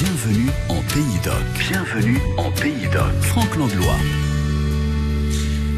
Bienvenue en Pays d'Oc. Bienvenue en Pays d'Oc. Franck Langlois.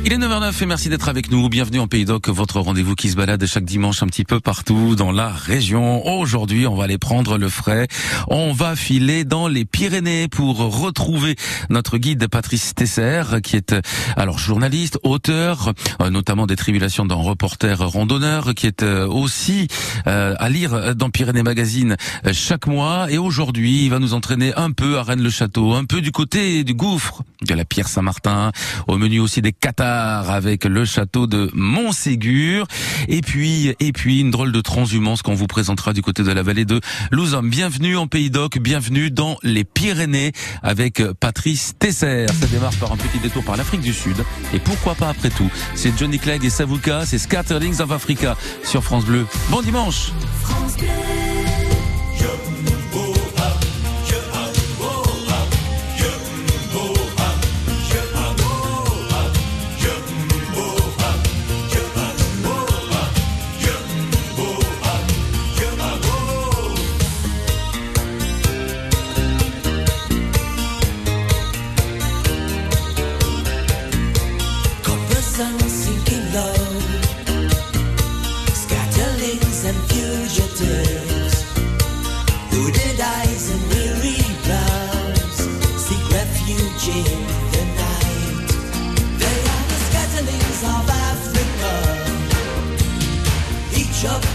Il est 9h09 et merci d'être avec nous. Bienvenue en Pays d'Oc, votre rendez-vous qui se balade chaque dimanche un petit peu partout dans la région. Aujourd'hui, on va aller prendre le frais. On va filer dans les Pyrénées pour retrouver notre guide Patrice Tesser, qui est alors journaliste, auteur, euh, notamment des tribulations d'un reporter randonneur, qui est euh, aussi euh, à lire dans Pyrénées Magazine chaque mois. Et aujourd'hui, il va nous entraîner un peu à Rennes-le-Château, un peu du côté du gouffre de la Pierre Saint-Martin, au menu aussi des Avec le château de Montségur. Et puis, et puis une drôle de transhumance qu'on vous présentera du côté de la vallée de Louzom. Bienvenue en Pays d'Oc, bienvenue dans les Pyrénées avec Patrice Tesser. Ça démarre par un petit détour par l'Afrique du Sud. Et pourquoi pas après tout? C'est Johnny Clegg et Savuka, c'est Scatterlings of Africa sur France Bleu. Bon dimanche sisters who eyes and weary brows seek refuge in the night. They are the scatterlings of Africa, each of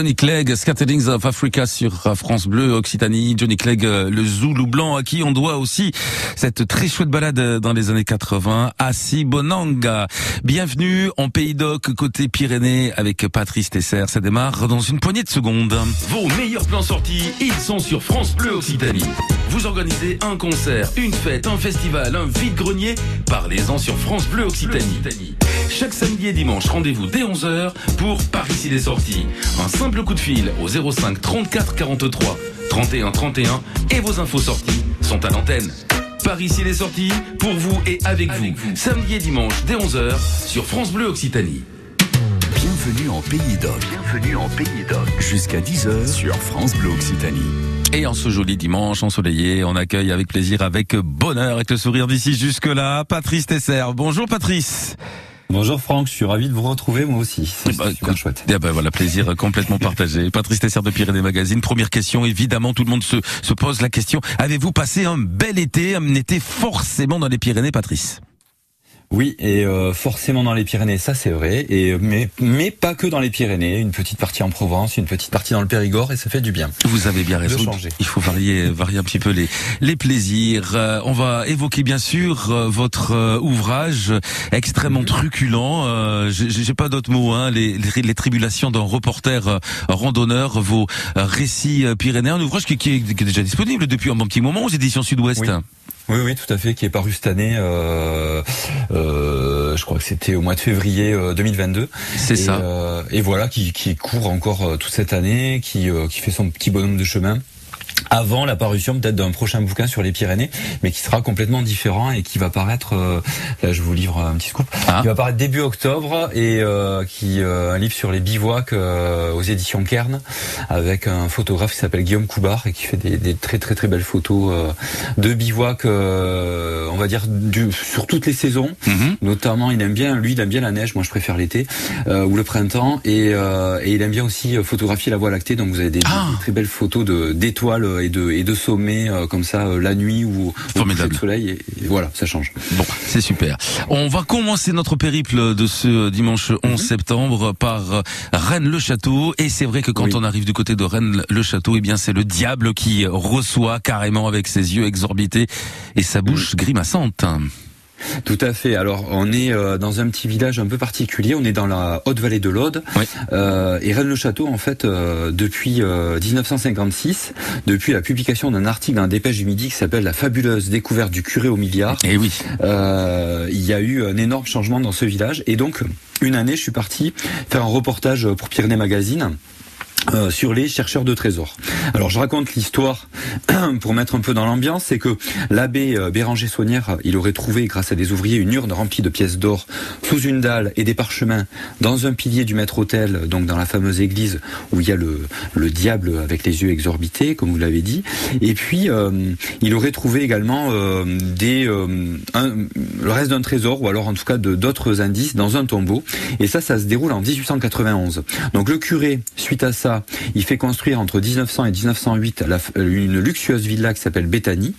Johnny Clegg, Scatterings of Africa sur France Bleu Occitanie. Johnny Clegg, euh, le Zoulou blanc à qui on doit aussi cette très chouette balade dans les années 80 à Sibonanga. Bienvenue en Pays d'Oc côté Pyrénées avec Patrice Tesser. Ça démarre dans une poignée de secondes. Vos meilleurs plans sortis, ils sont sur France Bleu Occitanie. Vous organisez un concert, une fête, un festival, un vide-grenier, parlez-en sur France Bleu Occitanie. Chaque samedi et dimanche, rendez-vous dès 11h pour Paris s'il est sorti. Un simple coup de fil au 05 34 43 31 31 et vos infos sorties sont à l'antenne. Paris s'il est sorti, pour vous et avec, vous. Samedi et dimanche dès 11h sur France Bleu Occitanie. Bienvenue en Pays d'Oc. Bienvenue en Pays d'Oc. Jusqu'à 10h sur France Bleu Occitanie. Et en ce joli dimanche ensoleillé, on accueille avec plaisir, avec bonheur, avec le sourire d'ici jusque-là, Patrice Tesser. Bonjour Patrice. Bonjour Franck, je suis ravi de vous retrouver moi aussi. C'est bah, super chouette. Eh ben voilà, plaisir complètement partagé. Patrice Tesser de Pyrénées Magazine. Première question, évidemment, tout le monde se, se pose la question. Avez-vous passé un bel été, un été forcément dans les Pyrénées, Patrice? Oui, et euh, forcément dans les Pyrénées, ça c'est vrai, et mais mais pas que dans les Pyrénées, une petite partie en Provence, une petite partie dans le Périgord, et ça fait du bien. Vous avez bien raison. Il faut varier, varier un petit peu les les plaisirs. Euh, on va évoquer bien sûr euh, votre ouvrage extrêmement mhm. truculent. J'ai pas d'autres mots. Hein, les, les, tribulations d'un reporter randonneur, vos récits pyrénéens, un ouvrage qui, qui, est, déjà disponible depuis un bon petit moment aux éditions Sud-Ouest. Oui, oui, tout à fait, qui est paru cette année. Euh, euh, je crois que c'était au mois de février 2022. Euh, C'est ça. Euh, et voilà, qui, qui court encore toute cette année, qui, qui fait son petit bonhomme de chemin avant la parution peut-être d'un prochain bouquin sur les Pyrénées, mais qui sera complètement différent et qui va paraître, euh, là je vous livre un petit scoop, ah. qui va paraître début octobre et euh, qui euh, un livre sur les bivouacs aux éditions Kern avec un photographe qui s'appelle Guillaume Coubard et qui fait des, des très très très belles photos de bivouacs, on va dire du, sur toutes les saisons. Mhm. Notamment, il aime bien, lui, il aime bien la neige. Moi, je préfère l'été ou le printemps et, et, il aime bien aussi photographier la Voie lactée. Donc, vous avez des, ah. des très belles photos d'étoiles et de, et de sommets euh, comme ça euh, la nuit ou au de soleil. Et, voilà, ça change. Bon, c'est super. On va commencer notre périple de ce dimanche 11 mhm. septembre par Rennes-le-Château. Et c'est vrai que quand on arrive du côté de Rennes-le-Château, eh bien c'est le diable qui reçoit carrément avec ses yeux exorbités et sa bouche mhm. grimaçante. Tout à fait. Alors, on est euh, dans un petit village un peu particulier. On est dans la haute vallée de l'Aude. Euh, et Rennes-le-Château, en fait, euh, depuis 1956, depuis la publication d'un article dans Dépêche du Midi qui s'appelle La fabuleuse découverte du curé au milliard. Et eh oui. il y a eu un énorme changement dans ce village. Et donc, une année, je suis parti faire un reportage pour Pyrénées Magazine. Euh, sur les chercheurs de trésors. Alors je raconte l'histoire pour mettre un peu dans l'ambiance, c'est que l'abbé euh, Béranger Saunière, il aurait trouvé grâce à des ouvriers une urne remplie de pièces d'or sous une dalle et des parchemins dans un pilier du maître-autel, donc dans la fameuse église où il y a le, le diable avec les yeux exorbités, comme vous l'avez dit. Et puis euh, il aurait trouvé également des le reste d'un trésor ou alors en tout cas d'autres indices dans un tombeau. Et ça, ça se déroule en 1891. Donc le curé, suite à ça il fait construire entre 1900 et 1908 une luxueuse villa qui s'appelle Bethany,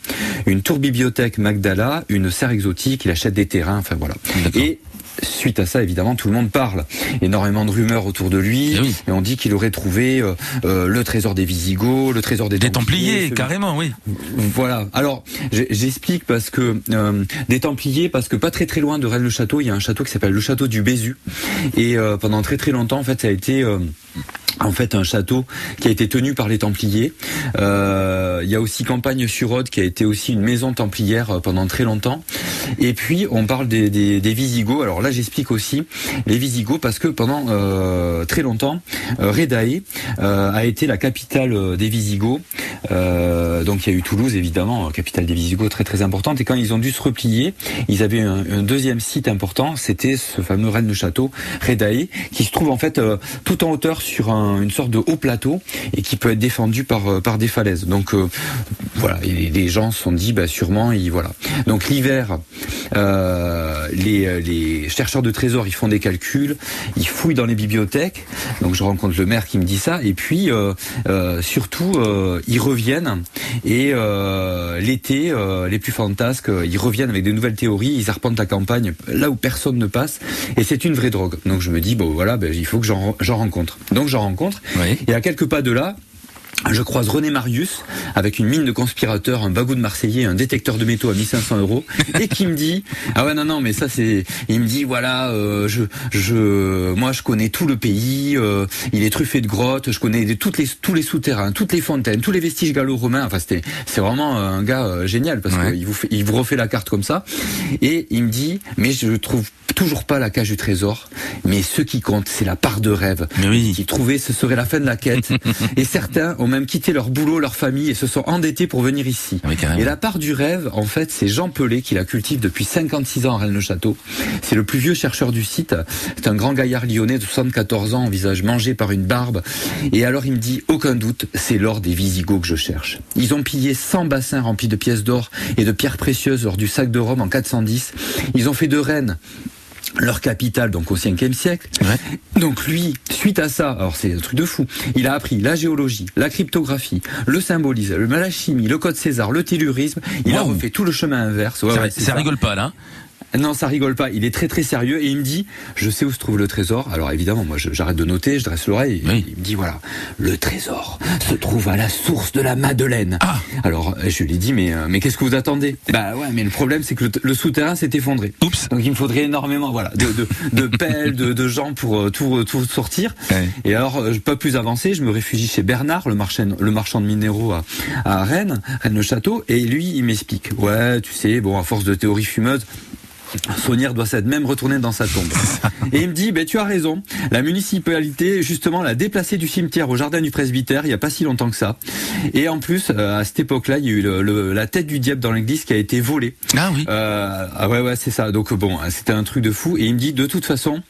une tour bibliothèque Magdala, une serre exotique, il achète des terrains, enfin voilà. Et suite à ça, évidemment, tout le monde parle. Énormément de rumeurs autour de lui. Eh et, on dit qu'il aurait trouvé euh, euh, le trésor des Visigoths, le trésor des, des Templiers. carrément, oui. Voilà. Alors, j'explique parce que euh, des Templiers, parce que pas très très loin de Rennes-le-Château, il y a un château qui s'appelle le château du Bézu. Et pendant très très longtemps, en fait, ça a été en fait un château qui a été tenu par les Templiers. Euh, il y a aussi Campagne-sur-Aude qui a été aussi une maison templière euh, pendant très longtemps. Et puis on parle des, des, Visigoths. Alors là j'explique aussi les Visigoths parce que pendant euh, très longtemps, Redae a été la capitale des Visigoths. donc il y a eu Toulouse évidemment, capitale des Visigoths très très importante. Et quand ils ont dû se replier, ils avaient un, un deuxième site important, c'était ce fameux Rennes de Château, Redae, qui se trouve en fait tout en hauteur sur une sorte de haut plateau et qui peut être défendu par, euh, par des falaises. Donc euh, voilà, et les gens se sont dit, bah sûrement, ils, voilà. Donc l'hiver, euh, les, les chercheurs de trésors, ils font des calculs, ils fouillent dans les bibliothèques. Donc je rencontre le maire qui me dit ça, et puis surtout, ils reviennent et l'été, les plus fantasques, ils reviennent avec de nouvelles théories, ils arpentent la campagne là où personne ne passe, et c'est une vraie drogue. Donc je me dis bon voilà, ben, il faut que j'en rencontre. Donc j'en rencontre. Et à quelques pas de là, je croise René Marius avec une mine de conspirateur, un bagou de Marseillais, un détecteur de métaux à 1500 euros, et qui me dit ah ouais non non mais ça c'est il me dit voilà euh, je je moi je connais tout le pays, euh, il est truffé de grottes, je connais toutes les tous les souterrains, toutes les fontaines, tous les vestiges gallo-romains. Enfin c'était c'est vraiment un gars euh, génial parce qu'il vous fait, il vous refait la carte comme ça et il me dit mais je trouve toujours pas la cage du trésor, mais ce qui compte c'est la part de rêve. Oui. Qui trouvait ce serait la fin de la quête et certains ont même quitté leur boulot, leur famille et se sont endettés pour venir ici. et la part du rêve, en fait, c'est Jean Pelé qui la cultive depuis 56 ans à Rennes-le-Château. C'est le plus vieux chercheur du site. C'est un grand gaillard lyonnais de 74 ans, visage mangé par une barbe. Et alors il me dit, aucun doute, c'est l'or des Visigoths que je cherche. Ils ont pillé 100 bassins remplis de pièces d'or et de pierres précieuses lors du sac de Rome en 410. Ils ont fait de Rennes leur capitale donc au 5e siècle. Donc lui, suite à ça, alors c'est un truc de fou, il a appris la géologie, la cryptographie, le symbolisme, la chimie, le code César, le tellurisme, il a refait tout le chemin inverse. ça, rigole pas là. Non, ça rigole pas. Il est très très sérieux et il me dit, je sais où se trouve le trésor. Alors évidemment, moi j'arrête de noter, je dresse l'oreille. Il me dit voilà, le trésor se trouve à la source de la Madeleine. Ah. Alors je lui dis mais euh, mais qu'est-ce que vous attendez? Bah ouais, mais le problème c'est que le, souterrain s'est effondré. Oups. Donc il me faudrait énormément voilà de de, de pelles, de, de, gens pour euh, tout tout sortir. Et alors euh, pas plus avancé, je me réfugie chez Bernard, le marchand le marchand de minéraux à, à Rennes, Rennes le château, et lui il m'explique ouais tu sais bon à force de théories fumeuses Saunière doit s'être même retourné dans sa tombe. Et il me dit, ben, tu as raison. La municipalité, justement, l'a déplacé du cimetière au jardin du presbytère il n'y a pas si longtemps que ça. Et en plus, euh, à cette époque-là, il y a eu le, la tête du diable dans l'église qui a été volée. Ah oui. Euh, ah ouais, ouais, c'est ça. Donc bon, c'était un truc de fou. Et il me dit, de toute façon,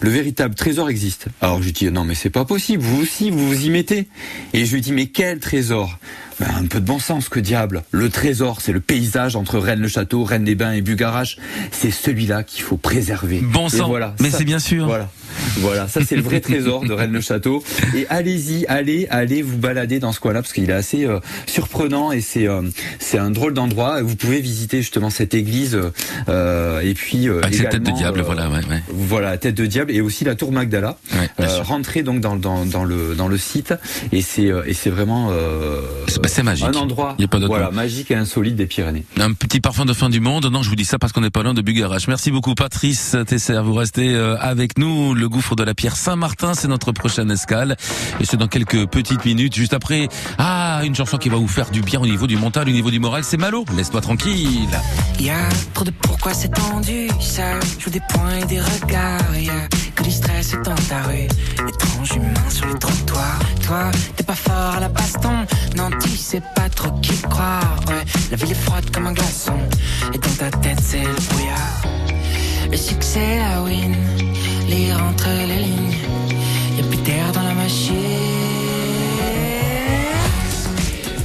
le véritable trésor existe. Alors je lui dis, non mais c'est pas possible. Vous aussi, vous vous y mettez. Et je lui dis, mais quel trésor? Ben, un peu de bon sens, que diable. Le trésor, c'est le paysage entre Rennes-le-Château, Rennes-les-Bains et Bugarache. C'est celui-là qu'il faut préserver. Bon sang. Voilà, mais c'est bien sûr. Voilà. Voilà, ça c'est le vrai trésor de Rennes-le-Château. Et allez-y, allez, allez vous balader dans ce coin-là parce qu'il est assez euh, surprenant et c'est euh, c'est un drôle d'endroit. Vous pouvez visiter justement cette église euh, et puis avec cette tête de diable, voilà, ouais, ouais. Voilà, tête de diable et aussi la tour Magdala. Ouais, rentrer donc dans, dans, dans le dans le site et c'est et c'est vraiment c'est magique. Un endroit Il y a pas voilà, magique et insolite des Pyrénées. Un petit parfum de fin du monde. Non, je vous dis ça parce qu'on n'est pas loin de Bugarache. Merci beaucoup Patrice Tesser, vous restez avec nous. Le gouffre de la Pierre Saint-Martin, c'est notre prochaine escale. Et c'est dans quelques petites minutes, juste après. Ah, une chanson qui va vous faire du bien au niveau du mental, au niveau du moral, c'est Malo. Laisse-toi tranquille. Y a trop de pourquoi c'est tendu, ça joue des points et des regards. Y a que du stress dans ta rue, étrange humain sur le trottoir. Toi, t'es pas fort à la baston, non, tu sais pas trop qui croire. La ville est froide comme un glaçon, et dans ta tête c'est le brouillard. Le succès, la win lire entre les lignes. Y'a plus d'air dans la machine.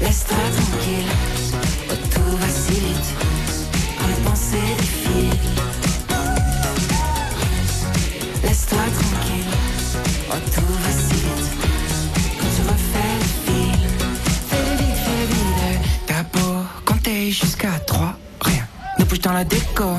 Laisse-toi tranquille, oh, tout va si vite. Quand les pensées défilent. Laisse-toi tranquille, oh, tout va si vite. Quand tu refais le fil, fais vite, fais vite. T'as beau compter jusqu'à trois, rien ne bouge dans la déco.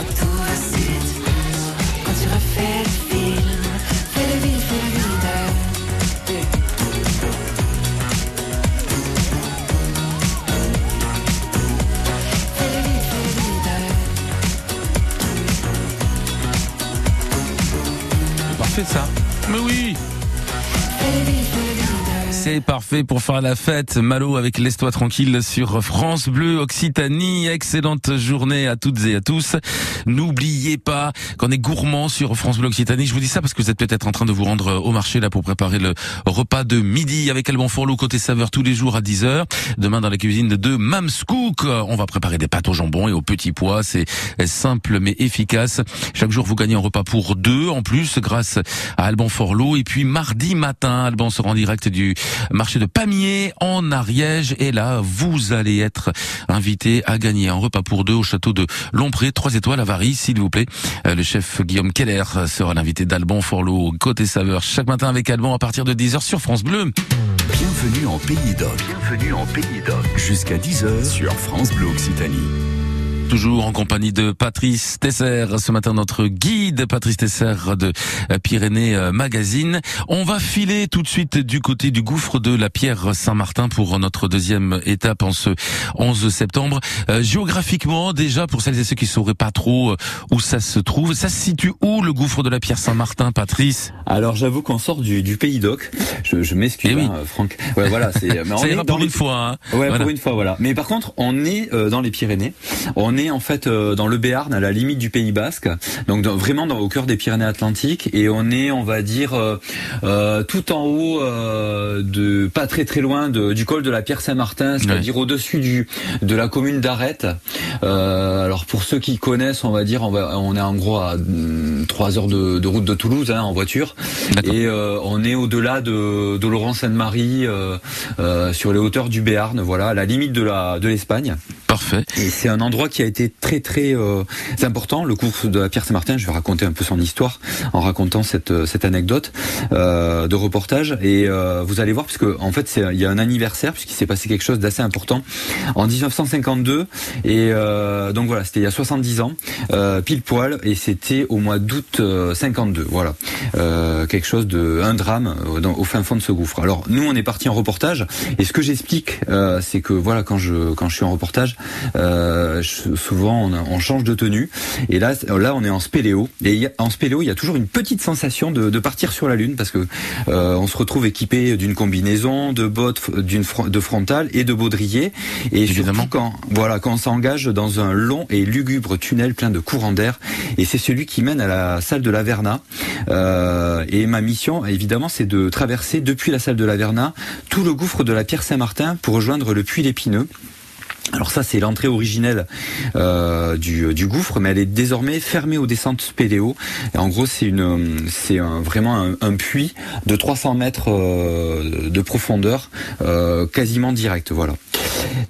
Aktar Parfait pour faire la fête. Malo avec Laisse-toi tranquille sur France Bleu Occitanie. Excellente journée à toutes et à tous. N'oubliez pas qu'on est gourmand sur France Bleu Occitanie. Je vous dis ça parce que vous êtes peut-être en train de vous rendre au marché là pour préparer le repas de midi avec Alban Forlot côté saveur tous les jours à 10h. Demain dans la cuisine de Mams Cook, on va préparer des pâtes au jambon et au petit pois. C'est simple mais efficace. Chaque jour vous gagnez un repas pour deux en plus grâce à Alban Forlot. Et puis mardi matin, Alban sera en direct du marché de Pamiers en Ariège. Et là, vous allez être invité à gagner un repas pour deux au château de Lompré, 3 étoiles à Vary, s'il vous plaît. Euh, le chef Guillaume Keller sera l'invité d'Alban Forlot, côté saveur, chaque matin avec Alban à partir de 10h sur France Bleu. Bienvenue en Pays d'Oc. Bienvenue en Pays d'Oc. Jusqu'à 10h sur France Bleu Occitanie toujours en compagnie de Patrice Tesser. Ce matin, notre guide Patrice Tesser de Pyrénées euh, Magazine. On va filer tout de suite du côté du gouffre de la Pierre Saint-Martin pour notre deuxième étape en ce 11 septembre. Euh, géographiquement, déjà, pour celles et ceux qui sauraient pas trop euh, où ça se trouve, ça se situe où le gouffre de la Pierre Saint-Martin, Patrice? Alors, j'avoue qu'on sort du, du, Pays d'Oc. Je, je m'excuse, eh hein, Franck. Ouais, voilà, c'est. ça ira pour une fois. Hein. Ouais, pour une fois, voilà. Mais par contre, on est dans les Pyrénées. On est en fait euh, dans le Béarn, à la limite du Pays Basque, donc vraiment dans, au cœur des Pyrénées-Atlantiques, et on est, on va dire, euh, euh tout en haut euh, de, pas très très loin de, du col de la Pierre Saint-Martin, c'est-à-dire au-dessus du de la commune d'Arrête. alors pour ceux qui connaissent, on va dire, on, va, on est en gros à 3 heures de, de route de Toulouse hein, en voiture, et on est au-delà de, de Laurent-Sainte-Marie, sur les hauteurs du Béarn, voilà, à la limite de la de l'Espagne. Parfait. Et c'est un endroit qui a été très très euh, important. Le cours de la Pierre Saint-Martin, je vais raconter un peu son histoire en racontant cette euh, cette anecdote euh, de reportage. Et euh, vous allez voir, puisque en fait il y a un anniversaire puisqu'il s'est passé quelque chose d'assez important en 1952. Et euh, donc voilà, c'était il y a 70 ans, pile poil, et c'était au mois d'août 52. Voilà, quelque chose de un drame au fin fond de ce gouffre. Alors nous, on est parti en reportage, et ce que j'explique, c'est que voilà, quand je quand je suis en reportage, euh, souvent on, on, change de tenue. Et là là on est en spéléo. Et en spéléo il y a toujours une petite sensation de, de partir sur la lune parce que euh, on se retrouve équipé d'une combinaison, de bottes, d'une de frontale et de baudrier. Et Évidemment. surtout quand voilà quand on s'engage dans un long et lugubre tunnel plein de courants d'air. Et c'est celui qui mène à la salle de la Verna. Euh, et ma mission évidemment c'est de traverser depuis la salle de la Verna tout le gouffre de la Pierre Saint-Martin pour rejoindre le puits l'Épineux alors ça, c'est l'entrée originelle euh, du, du, gouffre, mais elle est désormais fermée aux descentes spéléo. Et en gros, c'est une, c'est un, vraiment un, un, puits de 300 mètres euh, de profondeur, euh, quasiment direct. Voilà.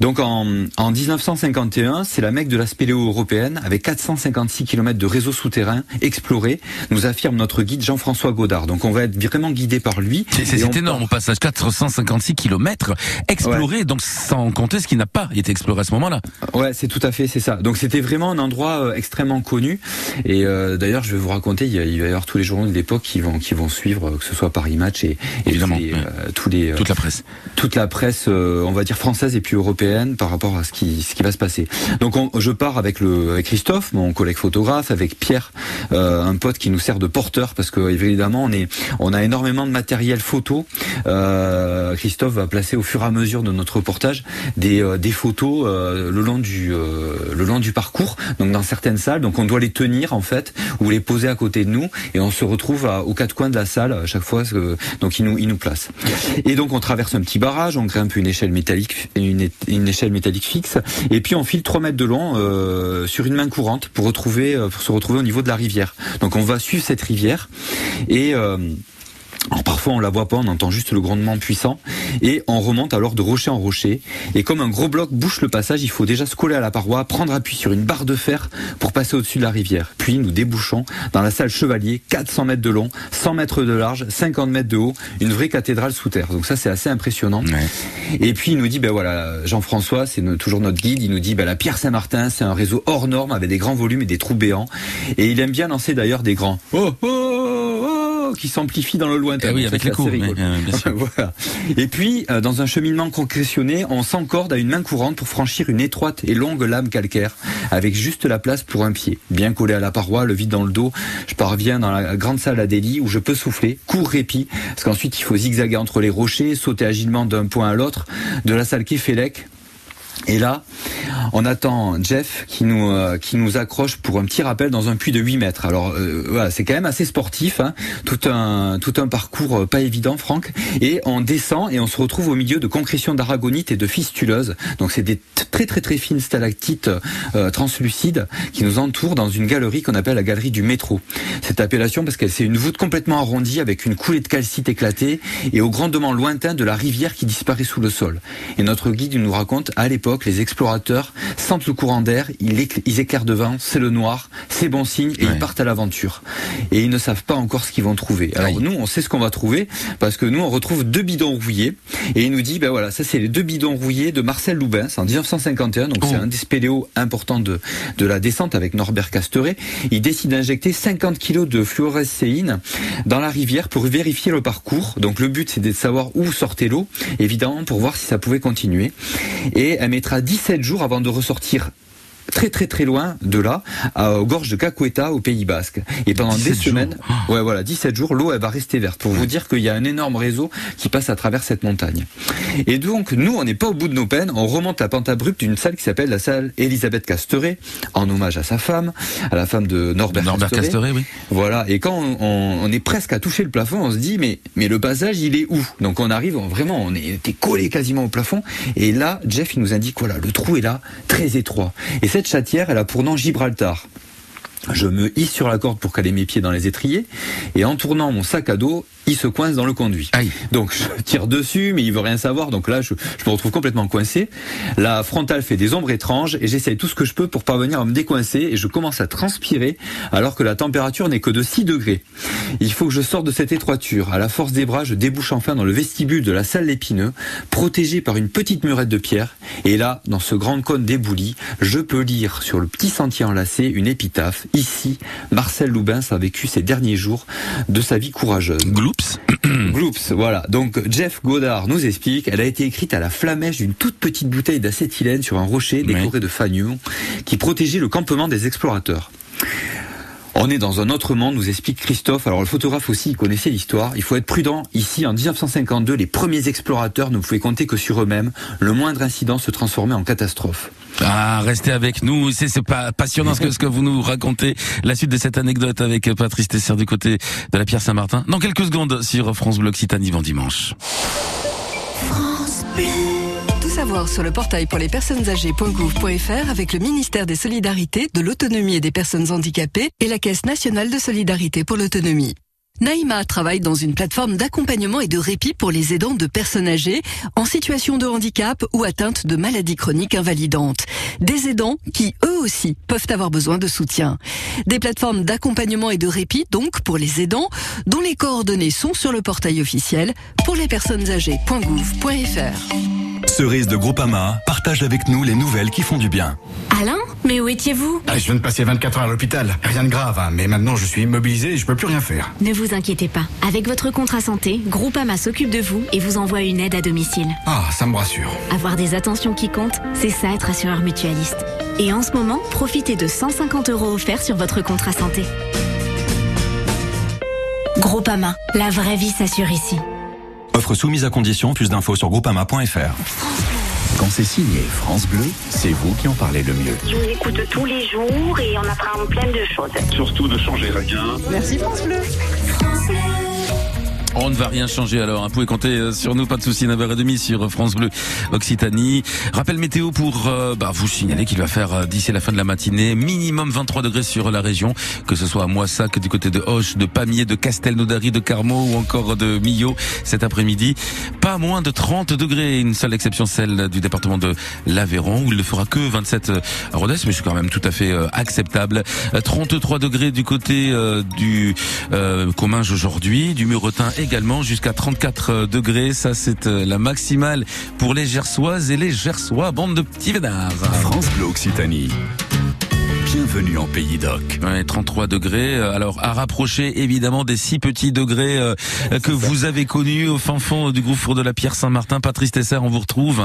Donc en, en 1951, c'est la mecque de la spéléo européenne, avec 456 km de réseau souterrain exploré, nous affirme notre guide Jean-François Godard. Donc on va être vraiment guidé par lui. C'est énorme, on passage 456 km exploré, ouais. donc sans compter ce qui n'a pas été exploré à ce moment-là. Ouais, c'est tout à fait, c'est ça. Donc c'était vraiment un endroit euh, extrêmement connu. Et euh, d'ailleurs, je vais vous raconter, il, y a, il va y avoir tous les journaux de l'époque qui vont qui vont suivre, euh, que ce soit Paris Match et, et évidemment tous les, ouais. euh, tous les toute la presse, toute la presse, on va dire française et puis européenne par rapport à ce qui ce qui va se passer. Donc on, je pars avec le avec Christophe, mon collègue photographe, avec Pierre, euh, un pote qui nous sert de porteur parce que évidemment on est on a énormément de matériel photo. Christophe va placer au fur et à mesure de notre reportage des des photos le long du le long du parcours, donc dans certaines salles. Donc on doit les tenir en fait ou les poser à côté de nous et on se retrouve aux quatre coins de la salle à chaque fois. Donc il nous il nous place. Et donc on traverse un petit barrage, on grimpe une échelle métallique, une, échelle métallique fixe, et puis on file 3 mètres de long euh, sur une main courante pour retrouver pour se retrouver au niveau de la rivière. Donc on va suivre cette rivière et euh, alors parfois on la voit pas, on entend juste le grondement puissant et on remonte alors de rocher en rocher et comme un gros bloc bouche le passage, il faut déjà se coller à la paroi, prendre appui sur une barre de fer pour passer au-dessus de la rivière. Puis nous débouchons dans la salle Chevalier, 400 mètres de long, 100 mètres de large, 50 mètres de haut, une vraie cathédrale sous terre. Donc ça c'est assez impressionnant. Ouais. Et puis il nous dit ben voilà, Jean-François, c'est toujours notre guide, il nous dit ben la Pierre Saint-Martin, c'est un réseau hors norme avec des grands volumes et des trous béants et il aime bien lancer d'ailleurs des grands oh, oh, oh qui s'amplifie dans le lointain. Eh oui, avec euh, voilà. Et puis, euh, dans un cheminement concrétionné, on s'encorde à une main courante pour franchir une étroite et longue lame calcaire, avec juste la place pour un pied. Bien collé à la paroi, le vide dans le dos, je parviens dans la grande salle à délit où je peux souffler, court répit, parce qu'ensuite il faut zigzaguer entre les rochers, sauter agilement d'un point à l'autre, de la salle Kefelec et là, on attend Jeff qui nous euh, qui nous accroche pour un petit rappel dans un puits de 8 mètres. Alors euh, voilà, c'est quand même assez sportif, hein. tout un tout un parcours euh, pas évident, Franck. Et on descend et on se retrouve au milieu de concrétions d'aragonite et de fistuleuses. Donc c'est des très très très fines stalactites translucides qui nous entourent dans une galerie qu'on appelle la galerie du métro. Cette appellation parce qu'elle c'est une voûte complètement arrondie avec une coulée de calcite éclatée et au grandement lointain de la rivière qui disparaît sous le sol. Et notre guide nous raconte à l'époque les explorateurs sentent le courant d'air, ils, écl- ils éclairent devant, c'est le noir, c'est bon signe et Ouais. ils partent à l'aventure. Et ils ne savent pas encore ce qu'ils vont trouver. Alors nous, on sait ce qu'on va trouver parce que nous, on retrouve deux bidons rouillés et il nous dit, ben voilà, ça c'est les deux bidons rouillés de Marcel Loubin, c'est en 1951, donc Oh. c'est un des spéléos importants de, de la descente avec Norbert Casteret. Il décide d'injecter 50 kilos de fluorescéine dans la rivière pour vérifier le parcours. Donc le but c'est de savoir où sortait l'eau, évidemment pour voir si ça pouvait continuer. Et elle mettra 17 jours avant de ressortir très très très loin de là, à- aux gorges de Cacueta au Pays Basque. Et pendant des 17 jours. semaines, ouais voilà, 17 jours, l'eau elle va rester verte. Pour vous dire qu'il y a un énorme réseau qui passe à travers cette montagne. Et donc nous, on n'est pas au bout de nos peines, on remonte la pente abrupte d'une salle qui s'appelle la salle Elisabeth Casteret, en hommage à sa femme, à la femme de Norbert, Norbert Casteret. Casteret, oui. Voilà. Et quand on, on- on est presque à toucher le plafond, on se dit mais mais le passage il est où? Donc on arrive on- vraiment, on était collé quasiment au plafond. Et là, Jeff il nous indique voilà, le trou est là, très étroit. Et cette chatière, elle a pour nom Gibraltar. Je me hisse sur la corde pour caler mes pieds dans les étriers et en tournant mon sac à dos, il se coince dans le conduit. Aïe. Donc je tire dessus, mais il veut rien savoir. Donc là, je, je me retrouve complètement coincé. La frontale fait des ombres étranges et j'essaye tout ce que je peux pour parvenir à me décoincer et je commence à transpirer alors que la température n'est que de 6 degrés. Il faut que je sorte de cette étroiture. À la force des bras, je débouche enfin dans le vestibule de la salle Lépineux, protégé par une petite murette de pierre. Et là, dans ce grand cône débouli, je peux lire sur le petit sentier enlacé une épitaphe. Ici, Marcel Loubins a vécu ses derniers jours de sa vie courageuse. Gloops. Gloops, voilà. Donc Jeff Godard nous explique, elle a été écrite à la flamèche d'une toute petite bouteille d'acétylène sur un rocher décoré de fanions qui protégeait le campement des explorateurs. On est dans un autre monde, nous explique Christophe. Alors le photographe aussi, il connaissait l'histoire. Il faut être prudent. Ici, en 1952, les premiers explorateurs ne pouvaient compter que sur eux-mêmes. Le moindre incident se transformait en catastrophe. Ah, restez avec nous. C'est c'est pas passionnant ce que ce que vous nous racontez. La suite de cette anecdote avec Patrice Tesser du côté de la Pierre Saint-Martin. Dans quelques secondes sur France Bleu Occitanie vent dimanche. Savoir sur le portail pour les personnes âgées.gouv.fr avec le ministère des Solidarités, de l'Autonomie et des Personnes Handicapées et la Caisse nationale de solidarité pour l'autonomie. Naïma travaille dans une plateforme d'accompagnement et de répit pour les aidants de personnes âgées en situation de handicap ou atteinte de maladies chroniques invalidantes. Des aidants qui, eux aussi, peuvent avoir besoin de soutien. Des plateformes d'accompagnement et de répit, donc, pour les aidants, dont les coordonnées sont sur le portail officiel pour les personnes âgées.gouv.fr. Cerise de Groupama partage avec nous les nouvelles qui font du bien. Alain Mais où étiez-vous? Ah, je viens de passer 24 heures à l'hôpital. Rien de grave, hein, mais maintenant je suis immobilisé et je peux plus rien faire. Ne vous inquiétez pas. Avec votre contrat santé, Groupama s'occupe de vous et vous envoie une aide à domicile. Ah, ça me rassure. Avoir des attentions qui comptent, c'est ça être assureur mutualiste. Et en ce moment, profitez de 150 euros offerts sur votre contrat santé. Groupama, la vraie vie s'assure ici. Offre soumise à condition, plus d'infos sur groupama.fr. Quand c'est signé France Bleu, c'est vous qui en parlez le mieux. Je vous écoute tous les jours et on apprend plein de choses. Surtout ne changez rien. On ne va rien changer alors. hein. Vous pouvez compter euh, sur nous, pas de souci. 9h30 sur France Bleu Occitanie. Rappel météo pour euh, bah, vous signaler qu'il va faire euh, d'ici la fin de la matinée minimum 23 degrés sur la région, que ce soit à Moissac, du côté de Hoche, de Pamiers, de Castelnaudary, de Carmaux ou encore de Millau cet après-midi. Pas moins de 30 degrés. Une seule exception, celle du département de l'Aveyron où il ne fera que 27 à Rodez, mais c'est quand même tout à fait euh, acceptable. Euh, 33 degrés du côté euh, du euh, Comminges aujourd'hui, du Muretin également jusqu'à 34 degrés. Ça, c'est euh, la maximale pour les Gersoises et les Gersois, bande de petits vénards. France Bleu Occitanie. Bienvenue en Pays d'Oc. Ouais, 33 degrés. Alors à rapprocher évidemment des six petits degrés euh, que vous avez connus au fin fond du gouffre de la Pierre Saint-Martin. Patrice Tesser, on vous retrouve.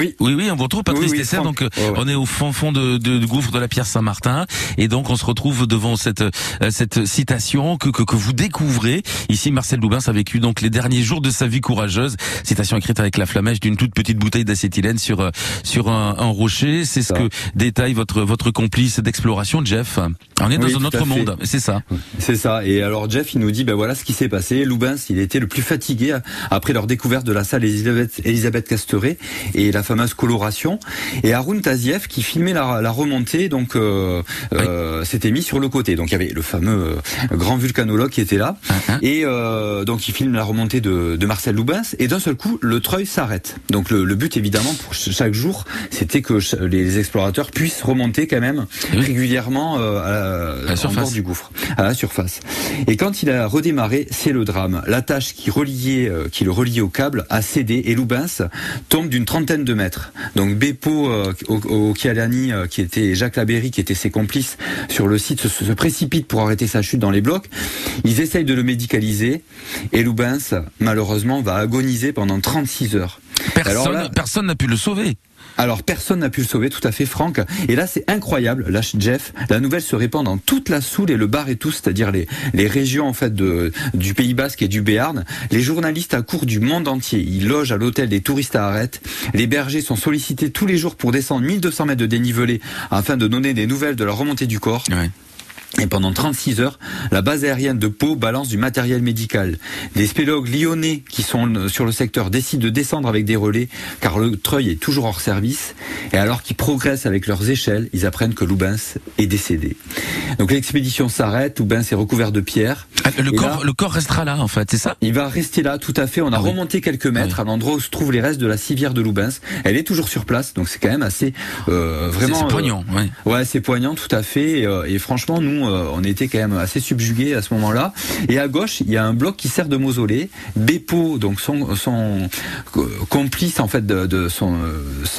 Oui. Oui. Oui, on vous retrouve Patrice Oui, oui. Donc, euh, Ouais, on est au fond fond de, de- du gouffre de la Pierre Saint-Martin, et donc on se retrouve devant cette euh, cette citation que, que que vous découvrez. Ici, Marcel Loubins a vécu donc les derniers jours de sa vie courageuse. Citation écrite avec la flamèche d'une toute petite bouteille d'acétylène sur euh, sur un, un rocher. C'est ce que détaille votre votre complice d'exploration, Jeff. On est dans un autre monde. C'est ça. C'est ça. Et alors Jeff, il nous dit, ben voilà ce qui s'est passé. Loubens, il était le plus fatigué après leur découverte de la salle Elisabeth, Elisabeth Casteret et la fameuse coloration. Et Haroun Taziev, qui filmait la, la remontée, donc euh, euh, s'était mis sur le côté. Donc il y avait le fameux euh, grand vulcanologue qui était là. Et euh, donc il filme la remontée de, de Marcel Loubens. Et d'un seul coup, le treuil s'arrête. Donc le, le but, évidemment, pour ch- chaque jour, c'était que les explorateurs puissent remonter quand même régulièrement à, la, surface. bord du gouffre, à la surface. Et quand il a redémarré, c'est le drame. La tâche qui reliait, qui le reliait au câble a cédé et Loubens tombe d'une trentaine de mètres. Donc Beppo, euh, au, au Chialani, euh, qui était Jacques Labéry, qui étaient ses complices sur le site, se, se précipitent pour arrêter sa chute dans les blocs. Ils essayent de le médicaliser et Loubens, malheureusement, va agoniser pendant 36 heures. Personne n'a pu le sauver. Alors personne n'a pu le sauver, tout à fait Franck. Et là c'est incroyable, là Jeff, la nouvelle se répand dans toute la Soule et le Bar et tout, c'est-à-dire les, les régions en fait de, du Pays Basque et du Béarn. Les journalistes à court du monde entier, ils logent à l'hôtel des touristes à Arrête. Les bergers sont sollicités tous les jours pour descendre 1200 mètres de dénivelé afin de donner des nouvelles de la remontée du corps. Et pendant 36 heures, la base aérienne de Pau balance du matériel médical. Des spéléologues lyonnais qui sont sur le secteur décident de descendre avec des relais car le treuil est toujours hors service. Et alors qu'ils progressent avec leurs échelles, ils apprennent que Loubens est décédé. Donc l'expédition s'arrête, Loubens est recouvert de pierres. Ah, Le corps, là- le corps restera là en fait, c'est ça? il va rester là, tout à fait. On a remonté quelques mètres à l'endroit où se trouvent les restes de la civière de Loubens. Elle est toujours sur place, donc c'est quand même assez euh, vraiment. C'est- c'est euh, poignant, ouais. Ouais, c'est poignant, tout à fait. Et, euh, et franchement, nous, euh, on était quand même assez subjugués à ce moment-là. Et à gauche, il y a un bloc qui sert de mausolée. Beppo, donc son, euh, complice en fait euh,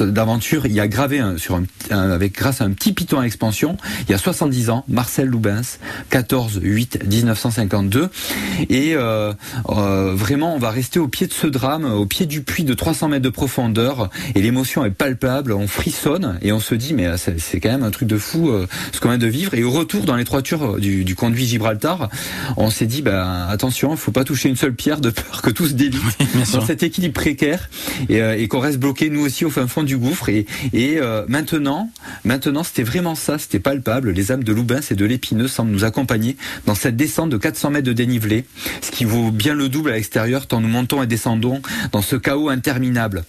d'aventure, il a gravé sur avec grâce à un petit piton à expansion. Il y a 70 ans, Marcel Loubens, 14 8 1952. Et vraiment, on va rester au pied de ce drame, au pied du puits de 300 mètres de profondeur. Et l'émotion est palpable. On frissonne et on se dit, mais c'est quand même un truc de fou ce qu'on vient de vivre. Et au retour, dans les toitures du, du conduit Gibraltar, on s'est dit, bah, attention, il faut pas toucher une seule pierre de peur que tout se délite dans cet équilibre précaire et, euh, et qu'on reste bloqué nous aussi au fin fond du gouffre. Et, et euh, maintenant, maintenant, c'était vraiment ça, c'était palpable. Les âmes de Loubins et de l'Épineux semblent nous accompagner dans cette descente de 400 mètres de dénivelé, ce qui vaut bien le double à l'extérieur tant nous montons et descendons dans ce chaos interminable.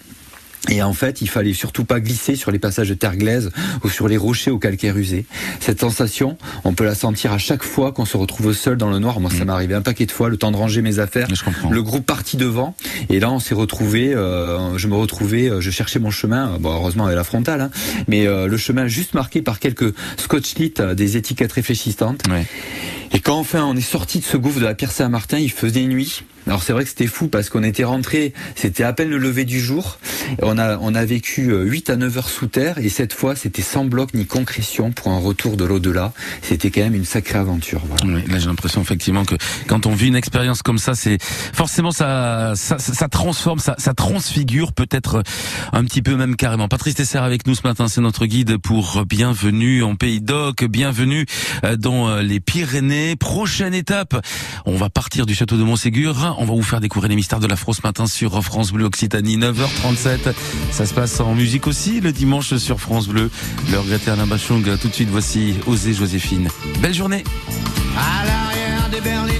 Et en fait, il fallait surtout pas glisser sur les passages de terre glaise ou sur les rochers au calcaire usé. Cette sensation, on peut la sentir à chaque fois qu'on se retrouve seul dans le noir. Moi, ça m'est arrivé un paquet de fois, le temps de ranger mes affaires. Le groupe parti devant. Et là, on s'est retrouvé. euh, je me retrouvais. euh, je cherchais mon chemin. Bon, heureusement avec la frontale, hein, mais euh, le chemin juste marqué par quelques scotch-lit, euh, des étiquettes réfléchissantes. Et quand enfin on est sorti de ce gouffre de la Pierre Saint-Martin, il faisait nuit. Alors c'est vrai que c'était fou parce qu'on était rentré, c'était à peine le lever du jour. On a on a vécu euh, 8 à 9 heures sous terre et cette fois c'était sans bloc ni concrétion pour un retour de l'au-delà. C'était quand même une sacrée aventure. Voilà. Oui, là j'ai l'impression effectivement que quand on vit une expérience comme ça, c'est forcément ça, ça, ça, transforme, ça, ça transfigure peut-être un petit peu même carrément. Patrice Tesser avec nous ce matin, c'est notre guide pour Bienvenue en Pays d'Oc, bienvenue euh, dans euh, les Pyrénées. Prochaine étape, on va partir du château de Montségur, on va vous faire découvrir les mystères de la ce matin sur France Bleu Occitanie, 9h37. Ça se passe en musique aussi le dimanche sur France Bleu. Le regretté Alain Bachung, tout de suite voici Osée Joséphine. Belle journée. À l'arrière de Berlin,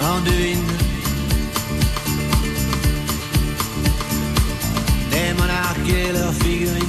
on devine des monarques et leurs figurines.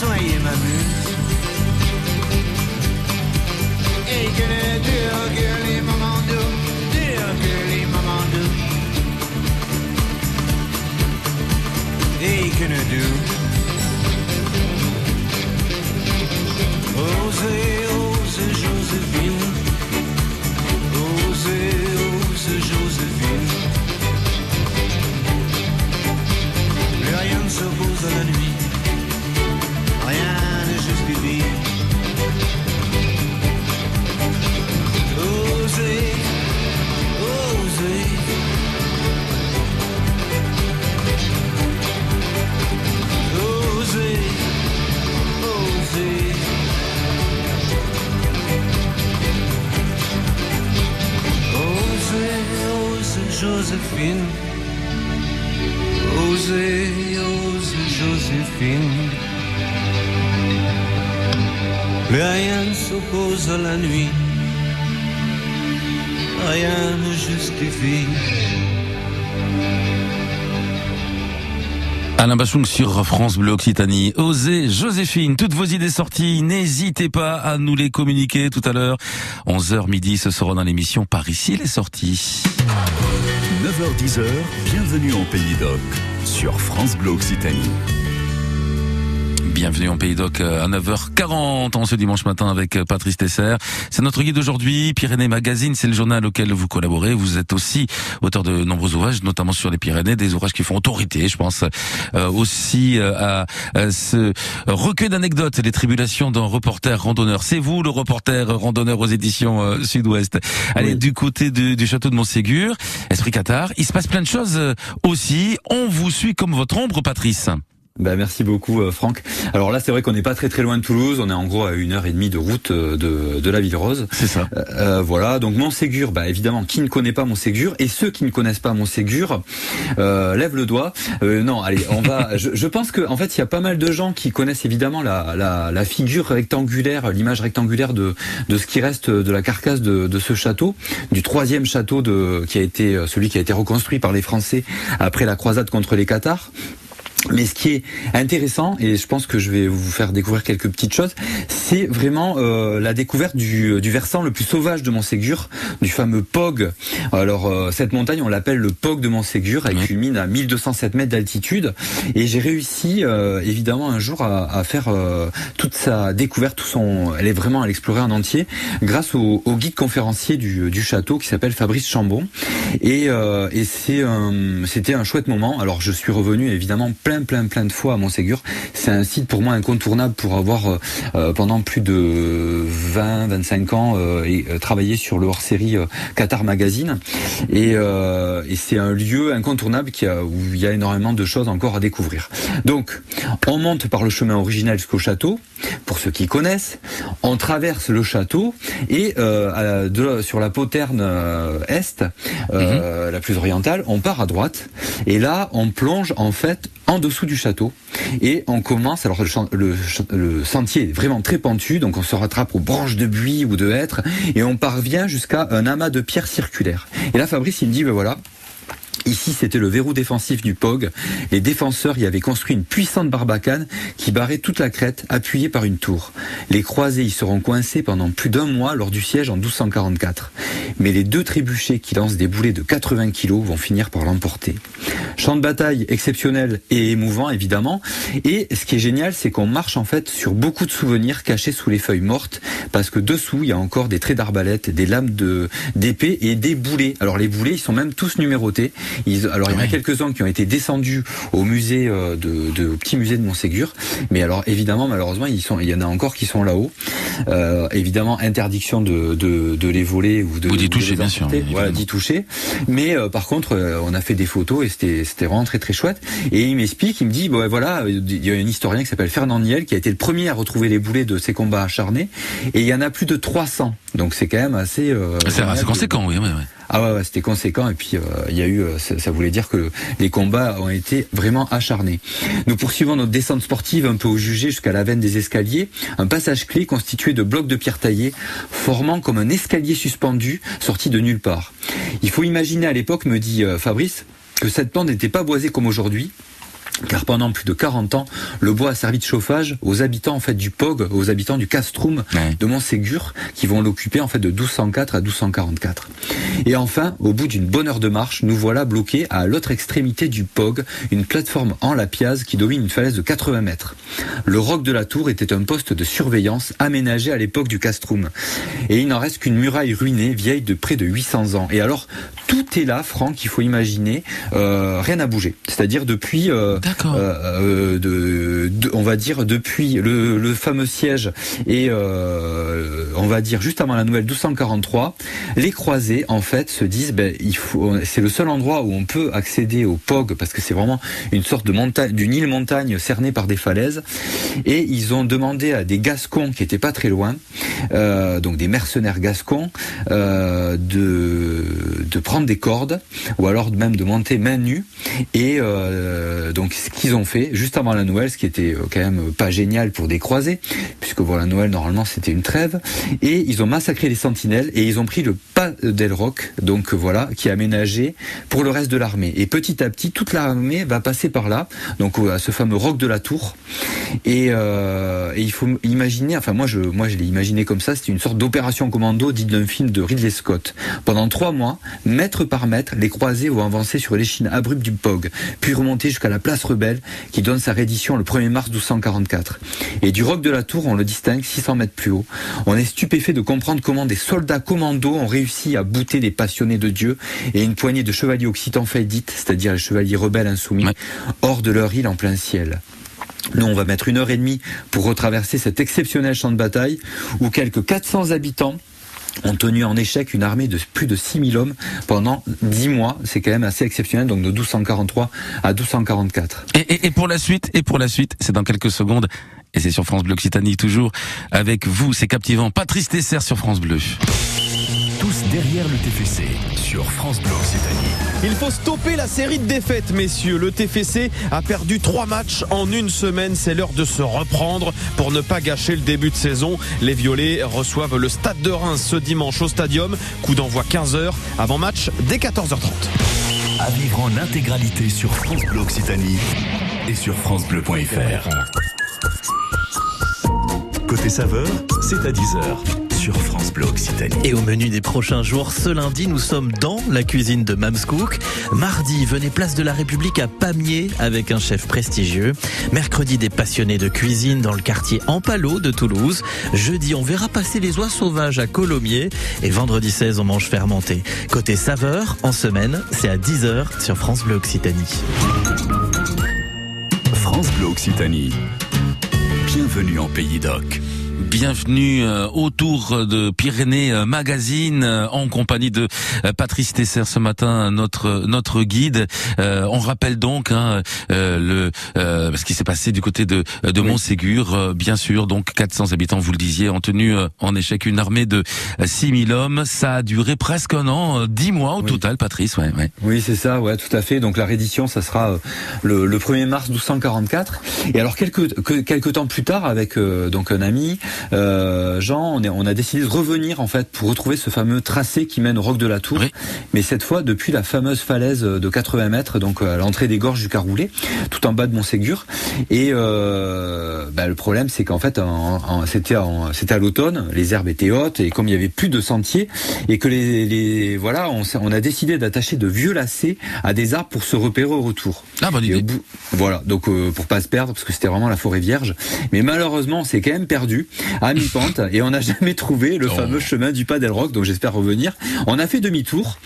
Soyez ma muse. Et que ne durent que les moments doux, durent que les moments doux. Et que ne durent Osez, osez Joséphine. Osez, osez Joséphine. Rien ne s'oppose à la nuit. Joséphine. Osez, osez Joséphine. Plus rien ne s'oppose à la nuit. Rien ne justifie. Alain Bachung sur France Bleu Occitanie. Osez, Joséphine, toutes vos idées sorties, n'hésitez pas à nous les communiquer tout à l'heure. 11h midi, ce sera dans l'émission Par ici les sorties. 9h10h, bienvenue en Pays d'Oc sur France Bleu Occitanie. Bienvenue en Pays d'Oc euh, à 9h40 en ce dimanche matin avec euh, Patrice Tesser. C'est notre guide d'aujourd'hui. Pyrénées Magazine, c'est le journal auquel vous collaborez. Vous êtes aussi auteur de nombreux ouvrages, notamment sur les Pyrénées, des ouvrages qui font autorité, je pense euh, aussi euh, à, ce recueil d'anecdotes, les tribulations d'un reporter randonneur. C'est vous le reporter randonneur aux éditions euh, Sud-Ouest. Allez, du côté de- du château de Montségur, Esprit Qatar, il se passe plein de choses aussi. On vous suit comme votre ombre, Patrice. Bah, merci beaucoup euh, Franck. Alors là c'est vrai qu'on n'est pas très très loin de Toulouse, on est en gros à une heure et demie de route euh, de, de la ville rose. C'est ça. Euh, voilà, donc Montségur, bah évidemment qui ne connaît pas Montségur et ceux qui ne connaissent pas Montségur, euh, lève le doigt. Euh, non, allez, on va. je, je pense que en fait il y a pas mal de gens qui connaissent évidemment la, la, la figure rectangulaire, l'image rectangulaire de, de ce qui reste de la carcasse de, de ce château, du troisième château de qui a été celui qui a été reconstruit par les Français après la croisade contre les Cathares. Mais ce qui est intéressant, et je pense que je vais vous faire découvrir quelques petites choses, c'est vraiment euh, la découverte du, du versant le plus sauvage de Montségur, du fameux Pog. Alors euh, cette montagne, on l'appelle le Pog de Montségur, elle culmine à 1207 mètres d'altitude, et j'ai réussi euh, évidemment un jour à, à faire euh, toute sa découverte, tout son, elle est vraiment à l'explorer en entier, grâce au, au guide conférencier du, du château qui s'appelle Fabrice Chambon, et, euh, et c'est un- c'était un chouette moment. Alors je suis revenu évidemment plein plein plein de fois à Montségur. C'est un site pour moi incontournable pour avoir euh, euh, pendant plus de 20 25 ans euh, et, travaillé sur le hors-série Qatar Magazine et, et c'est un lieu incontournable qui a, où il y a énormément de choses encore à découvrir. Donc on monte par le chemin original jusqu'au château pour ceux qui connaissent. On traverse le château et euh, de- sur la poterne euh, est, euh, la plus orientale, on part à droite et là on plonge en fait en dessous du château et on commence. Alors le, sentier est vraiment très pentu, donc on se rattrape aux branches de buis ou de hêtres et on parvient jusqu'à un amas de pierres circulaires. Et là Fabrice il me dit ben voilà. Ici, c'était le verrou défensif du POG. Les défenseurs y avaient construit une puissante barbacane qui barrait toute la crête, appuyée par une tour. Les croisés y seront coincés pendant plus d'un mois lors du siège en 1244. Mais les deux trébuchets qui lancent des boulets de 80 kilos vont finir par l'emporter. Champ de bataille exceptionnel et émouvant, évidemment. Et ce qui est génial, c'est qu'on marche en fait sur beaucoup de souvenirs cachés sous les feuilles mortes, parce que dessous, il y a encore des traits d'arbalète, des lames d'épée et des boulets. Alors les boulets, ils sont même tous numérotés. Ils, alors il y en a quelques-uns qui ont été descendus au musée euh, de, de au petit musée de Montségur, mais alors évidemment malheureusement ils sont, il y en a encore qui sont là-haut. Euh, évidemment interdiction de, de, de les voler ou de Ou d'y toucher, bien sûr. Voilà, d'y toucher. Mais euh, par contre, euh, on a fait des photos et c'était c'était vraiment très très chouette. Et il m'explique, il me dit, bon voilà, il y a un historien qui s'appelle Fernand Niel qui a été le premier à retrouver les boulets de ces combats acharnés, et il y en a plus de 300. Donc c'est quand même assez. euh, C'est c'est conséquent, oui, oui, oui. Ah ouais, c'était conséquent et puis euh, il y a eu, euh, ça, voulait dire que les combats ont été vraiment acharnés. Nous poursuivons notre descente sportive un peu au jugé jusqu'à la veine des escaliers, un passage clé constitué de blocs de pierre taillés, formant comme un escalier suspendu sorti de nulle part. Il faut imaginer à l'époque, me dit euh, Fabrice, que cette pente n'était pas boisée comme aujourd'hui. Car pendant plus de 40 ans, le bois a servi de chauffage aux habitants en fait du Pog, aux habitants du Castrum Ouais. de Montségur, qui vont l'occuper en fait de 1204 à 1244. Et enfin, au bout d'une bonne heure de marche, nous voilà bloqués à l'autre extrémité du Pog, une plateforme en lapiaz qui domine une falaise de 80 mètres. Le roc de la tour était un poste de surveillance aménagé à l'époque du Castrum. Et il n'en reste qu'une muraille ruinée, vieille de près de 800 ans. Et alors, tout est là, Franck, il faut imaginer, euh, rien n'a bougé. C'est-à-dire depuis, euh. Euh, on va dire depuis le, fameux siège et euh, on va dire juste avant la nouvelle 1243, les croisés en fait se disent ben c'est le seul endroit où on peut accéder au POG parce que c'est vraiment une sorte de montagne d'une île montagne cernée par des falaises. Et ils ont demandé à des gascons qui étaient pas très loin euh, donc des mercenaires gascons de de prendre des cordes ou alors même de monter main nue. Et donc ce qu'ils ont fait juste avant la Noël, ce qui était euh, quand même pas génial pour des croisés, puisque voilà Noël normalement c'était une trêve, et ils ont massacré les sentinelles et ils ont pris le pas d'El Roc, donc euh, voilà, qui est aménagé pour le reste de l'armée. Et petit à petit, toute l'armée va passer par là, donc euh, à ce fameux roc de la Tour. Et, et il faut imaginer, enfin moi je, moi je l'ai imaginé comme ça, c'était une sorte d'opération commando dite d'un film de Ridley Scott. Pendant trois mois, mètre par mètre, les croisés vont avancer sur l'échine abrupte du Pog, puis remonter jusqu'à la place rebelle qui donne sa reddition le 1er mars 1244. Et du roc de la tour, on le distingue 600 mètres plus haut. On est stupéfait de comprendre comment des soldats commandos ont réussi à bouter des passionnés de Dieu et une poignée de chevaliers occitans faillites, c'est-à-dire les chevaliers rebelles insoumis, hors de leur île en plein ciel. Nous, on va mettre une heure et demie pour retraverser cet exceptionnel champ de bataille où quelques 400 habitants ont tenu en échec une armée de plus de 6000 hommes pendant 10 mois. C'est quand même assez exceptionnel, donc de 1243 à 1244. Et, pour la suite, et pour la suite, c'est dans quelques secondes. Et c'est sur France Bleu Occitanie toujours avec vous. C'est captivant. Patrice Tesser sur France Bleu. Tous derrière le TFC sur France Bleu Occitanie. Il faut stopper la série de défaites, messieurs. Le TFC a perdu trois matchs en une semaine. C'est l'heure de se reprendre pour ne pas gâcher le début de saison. Les Violets reçoivent le Stade de Reims ce dimanche au Stadium. Coup d'envoi 15h. Avant match dès 14h30. À vivre en intégralité sur France Bleu Occitanie et sur FranceBleu.fr. Côté saveur, c'est à 10h sur France Bleu Occitanie. Et au menu des prochains jours, ce lundi, nous sommes dans la cuisine de Mams Cook. Mardi, venez place de la République à Pamiers avec un chef prestigieux. Mercredi, des passionnés de cuisine dans le quartier Ampalo de Toulouse. Jeudi, on verra passer les oies sauvages à Colomiers. Et vendredi 16, on mange fermenté. Côté saveur, en semaine, c'est à 10h sur France Bleu Occitanie. France Bleu Occitanie. Bienvenue en Pays d'Oc. Bienvenue euh, autour de Pyrénées euh, Magazine euh, en compagnie de Patrice Tesser ce matin, notre notre guide. Euh, on rappelle donc hein, euh, le euh, ce qui s'est passé du côté de de Montségur, euh, bien sûr. Donc 400 habitants, vous le disiez, ont tenu en échec une armée de 6000 hommes. Ça a duré presque un an, euh, 10 mois au total, Patrice. Ouais, ouais. Oui, c'est ça, ouais, tout à fait. Donc la reddition, ça sera le, le 1er mars 1244. Et alors quelques que- quelques temps plus tard, avec euh, donc un ami, euh, Jean, on, est, on a décidé de revenir en fait pour retrouver ce fameux tracé qui mène au roc de la Tour. Mais cette fois depuis la fameuse falaise de 80 mètres, donc euh, à l'entrée des gorges du Caroulet, tout en bas de Montségur. Et euh, bah, le problème, c'est qu'en fait, c'était en- c'était à l'automne, les herbes étaient hautes et comme il y avait plus de sentiers et que les, les voilà, on, on a décidé d'attacher de vieux lacets à des arbres pour se repérer au retour. Ah, bonne idée. bout- voilà, donc euh, pour pas se perdre parce que c'était vraiment la forêt vierge. Mais malheureusement, on s'est quand même perdu à mi-pente et on n'a jamais trouvé le Oh. fameux chemin du Padel Rock, donc j'espère revenir. On a fait demi-tour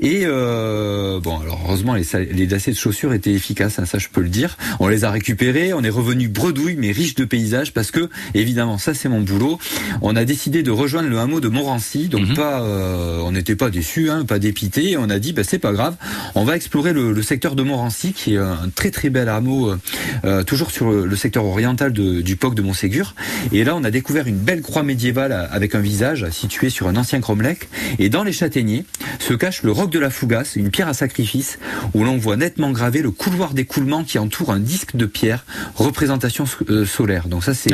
et euh, bon, alors heureusement les, les lacets de chaussures étaient efficaces, hein, ça je peux le dire. On les a récupérés, on est revenu bredouille mais riche de paysages parce que évidemment ça c'est mon boulot. On a décidé de rejoindre le hameau de Montrancy, donc Mhm. pas, euh, on n'était pas déçus, hein, pas dépités. On a dit bah c'est pas grave, on va explorer le, le secteur de Montrancy qui est un très très bel hameau, euh, euh, toujours sur le, le secteur oriental de- du POC de Montségur. Et là on a découvert une belle croix médiévale avec un visage situé sur un ancien cromlech. Et dans les châtaigniers se cache le roc de la Fougasse, une pierre à sacrifice où l'on voit nettement gravé le couloir d'écoulement qui entoure un disque de pierre, représentation euh, solaire. Donc ça c'est.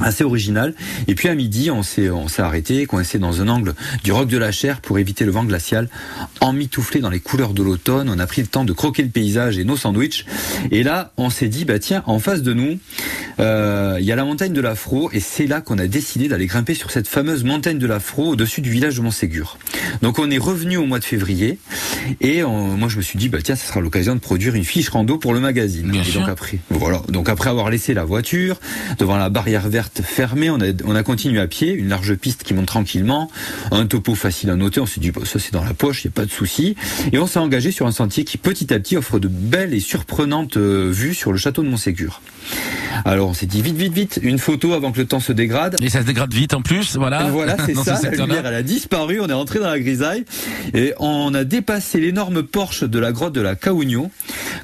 Assez original. Et puis à midi, on s'est on s'est arrêté, coincé dans un angle du roc de la Chair pour éviter le vent glacial, emmitouflé dans les couleurs de l'automne. On a pris le temps de croquer le paysage et nos sandwichs. Et là, on s'est dit, bah tiens, en face de nous, euh, il y a la montagne de l'Afro, et c'est là qu'on a décidé d'aller grimper sur cette fameuse montagne de l'Afro au-dessus du village de Montségur. Donc on est revenu au mois de février, et on- moi je me suis dit, bah tiens, ça sera l'occasion de produire une fiche rando pour le magazine. Bien et sûr. donc après, voilà. Donc après avoir laissé la voiture devant la barrière verte fermée, on a, on a continué à pied, une large piste qui monte tranquillement, un topo facile à noter. On s'est dit, bah, ça c'est dans la poche, il y a pas de souci. Et on s'est engagé sur un sentier qui petit à petit offre de belles et surprenantes euh, vues sur le château de Montségur. Alors on s'est dit vite, vite, vite, une photo avant que le temps se dégrade. Et ça se dégrade vite en plus, voilà. Voilà, c'est ça. ce La lumière, elle a disparu. On est rentré dans la grisaille et on a dépassé l'énorme porche de la grotte de la Caougno.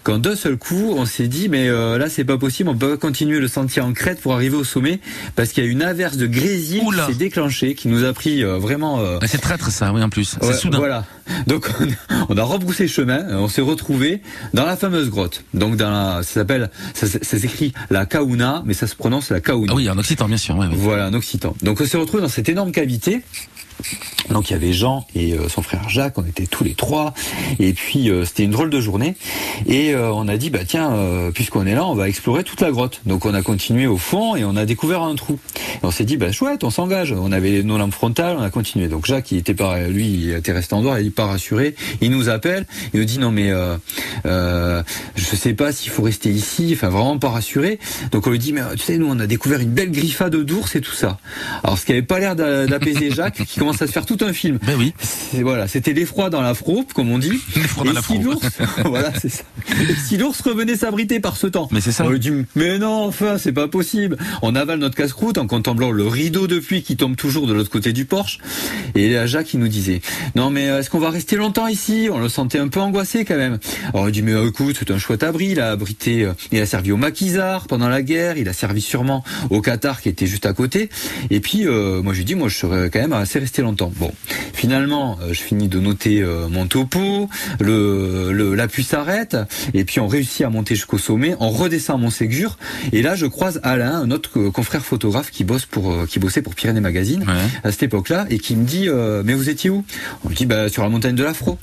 Quand d'un seul coup, on s'est dit, mais euh, là, c'est pas possible. On peut continuer le sentier en crête pour arriver au sommet parce qu'il y a une averse de grésil qui s'est déclenchée, qui nous a pris euh, vraiment. euh, Ah, C'est traître ça, oui en plus. C'est soudain. Voilà. Donc on a, on a rebroussé chemin, on s'est retrouvé dans la fameuse grotte. Donc dans la, ça s'appelle, ça, s'écrit la Kauna, mais ça se prononce la Kauna. Ah oui, en occitan bien sûr. ouais, ouais. Voilà, en occitan. Donc on s'est retrouvé dans cette énorme cavité. Donc il y avait Jean et euh, son frère Jacques, on était tous les trois, et puis euh, c'était une drôle de journée. Et euh, on a dit bah tiens, puisqu'on est là, on va explorer toute la grotte. Donc on a continué au fond et on a découvert un trou. Et on s'est dit bah chouette, on s'engage. On avait nos lampes frontales, on a continué. Donc Jacques, il était pas, lui, il était resté en dehors, il est pas rassuré. Il nous appelle, il nous dit non mais euh, euh, je sais pas s'il faut rester ici, enfin vraiment pas rassuré. Donc on lui dit mais tu sais nous on a découvert une belle griffade d'ours et tout ça. Alors ce qui avait pas l'air d'a- d'apaiser Jacques, qui commence à se faire tout un film. Ben oui. C'est- Voilà, c'était l'effroi dans l'afro, comme on dit. L'effroi dans l'afro. si l'ours, voilà, c'est ça. Et si l'ours revenait s'abriter par ce temps. Mais c'est ça. On lui dit, mais non, enfin, c'est pas possible. On avale notre casse-croûte en contemplant le rideau de pluie qui tombe toujours de l'autre côté du porche. Et là, Jacques, il nous disait, non, mais euh, est-ce qu'on va rester longtemps ici? On le sentait un peu angoissé quand même. Alors, il dit, mais euh, écoute, c'est un chouette abri, il a abrité, euh, il a servi au maquisards pendant la guerre, il a servi sûrement au Qatar qui était juste à côté. Et puis, euh, moi, je lui dis, moi, je serais quand même assez resté longtemps. Bon. Finalement, euh, je finis de noter euh, mon topo, le, le- la pluie s'arrête, et puis on réussit à monter jusqu'au sommet, on redescend à Montségur, et là je croise Alain, un autre euh, confrère photographe qui bosse pour qui bossait pour Pyrénées Magazine Ouais. à cette époque-là, et qui me dit euh, mais vous étiez où? On me dit bah sur la montagne de l'Afro.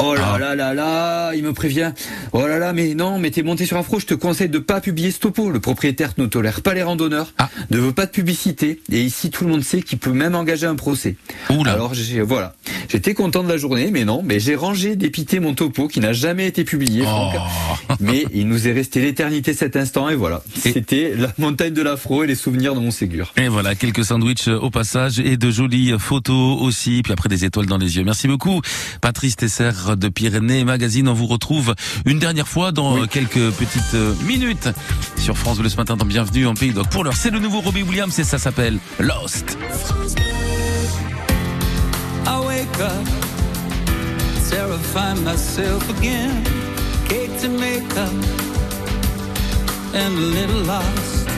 Oh là Ah. là là là, il me prévient. Oh là là, mais non, mais t'es monté sur Afro, je te conseille de pas publier ce topo. Le propriétaire ne tolère pas les randonneurs, Ah. ne veut pas de publicité, et ici tout le monde sait qu'il peut même engager un procès. Oula. Alors j'ai voilà, j'étais content de la journée, mais non, mais j'ai rangé, dépité mon topo qui n'a jamais été publié. Oh. Mais il nous est resté l'éternité cet instant et voilà, c'était la montagne de l'Afro et les souvenirs de Montségur. Et voilà, quelques sandwichs au passage et de jolies photos aussi, puis après des étoiles dans les yeux. Merci beaucoup, Patrice Tesser de Pyrénées Magazine. On vous retrouve une dernière fois dans quelques petites euh, minutes sur France Bleu ce matin dans Bienvenue en Pays d'Oc. Pour l'heure, c'est le nouveau Robbie Williams et ça s'appelle Lost. I wake up, terrify myself again. Cake to make up, and a little lost.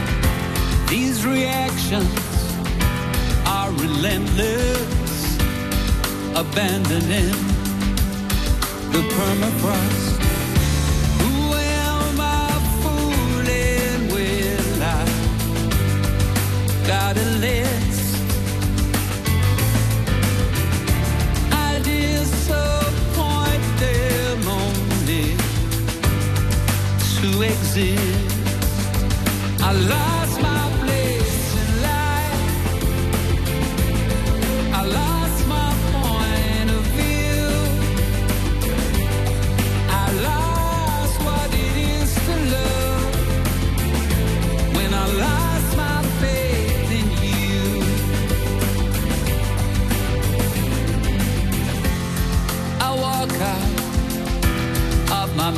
These reactions are relentless, abandoning the permafrost. Who am I fooling with? I got a list. I disappoint them only to exist. I lost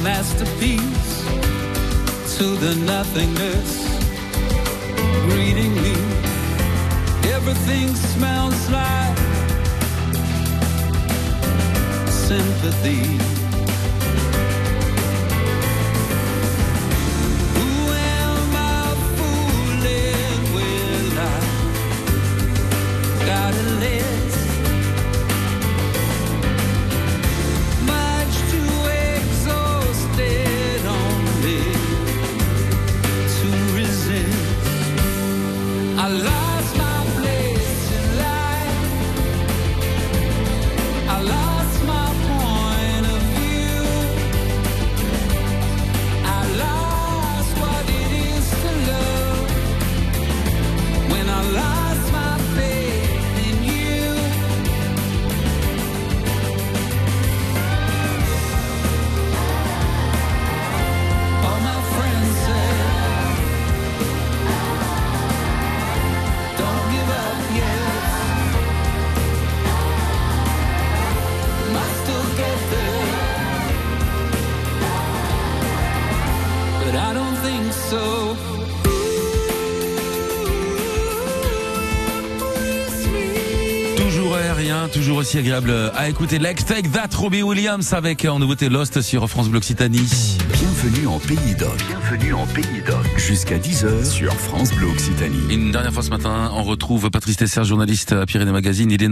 masterpiece to the nothingness greeting me. Everything smells like sympathy. Agréable à écouter. Let's Take That, Robbie Williams avec en nouveauté Lost sur France Bleu Occitanie. Bienvenue en Pays d'Oc. Bienvenue en Pays d'Oc. Jusqu'à 10h sur France Bleu Occitanie. Une dernière fois ce matin, on retrouve Patrice Tesser, journaliste à Pyrénées Magazine. Il est